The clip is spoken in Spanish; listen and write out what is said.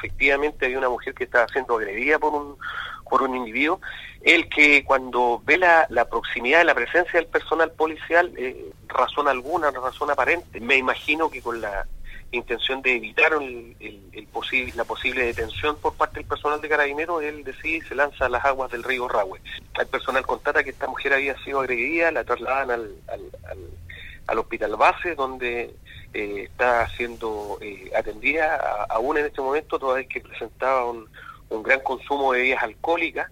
efectivamente había una mujer que estaba siendo agredida por un, por un individuo, el que cuando ve la, la proximidad, la presencia del personal policial, eh, razón alguna, razón aparente, me imagino que con la intención de evitar el, el, posible, la posible detención por parte del personal de carabineros, él decide y se lanza a las aguas del río Rahue. El personal contata que esta mujer había sido agredida, la trasladan al, al, al, hospital base, donde eh, está siendo eh, atendida. Aún en este momento, toda vez que presentaba un, un gran consumo de bebidas alcohólicas,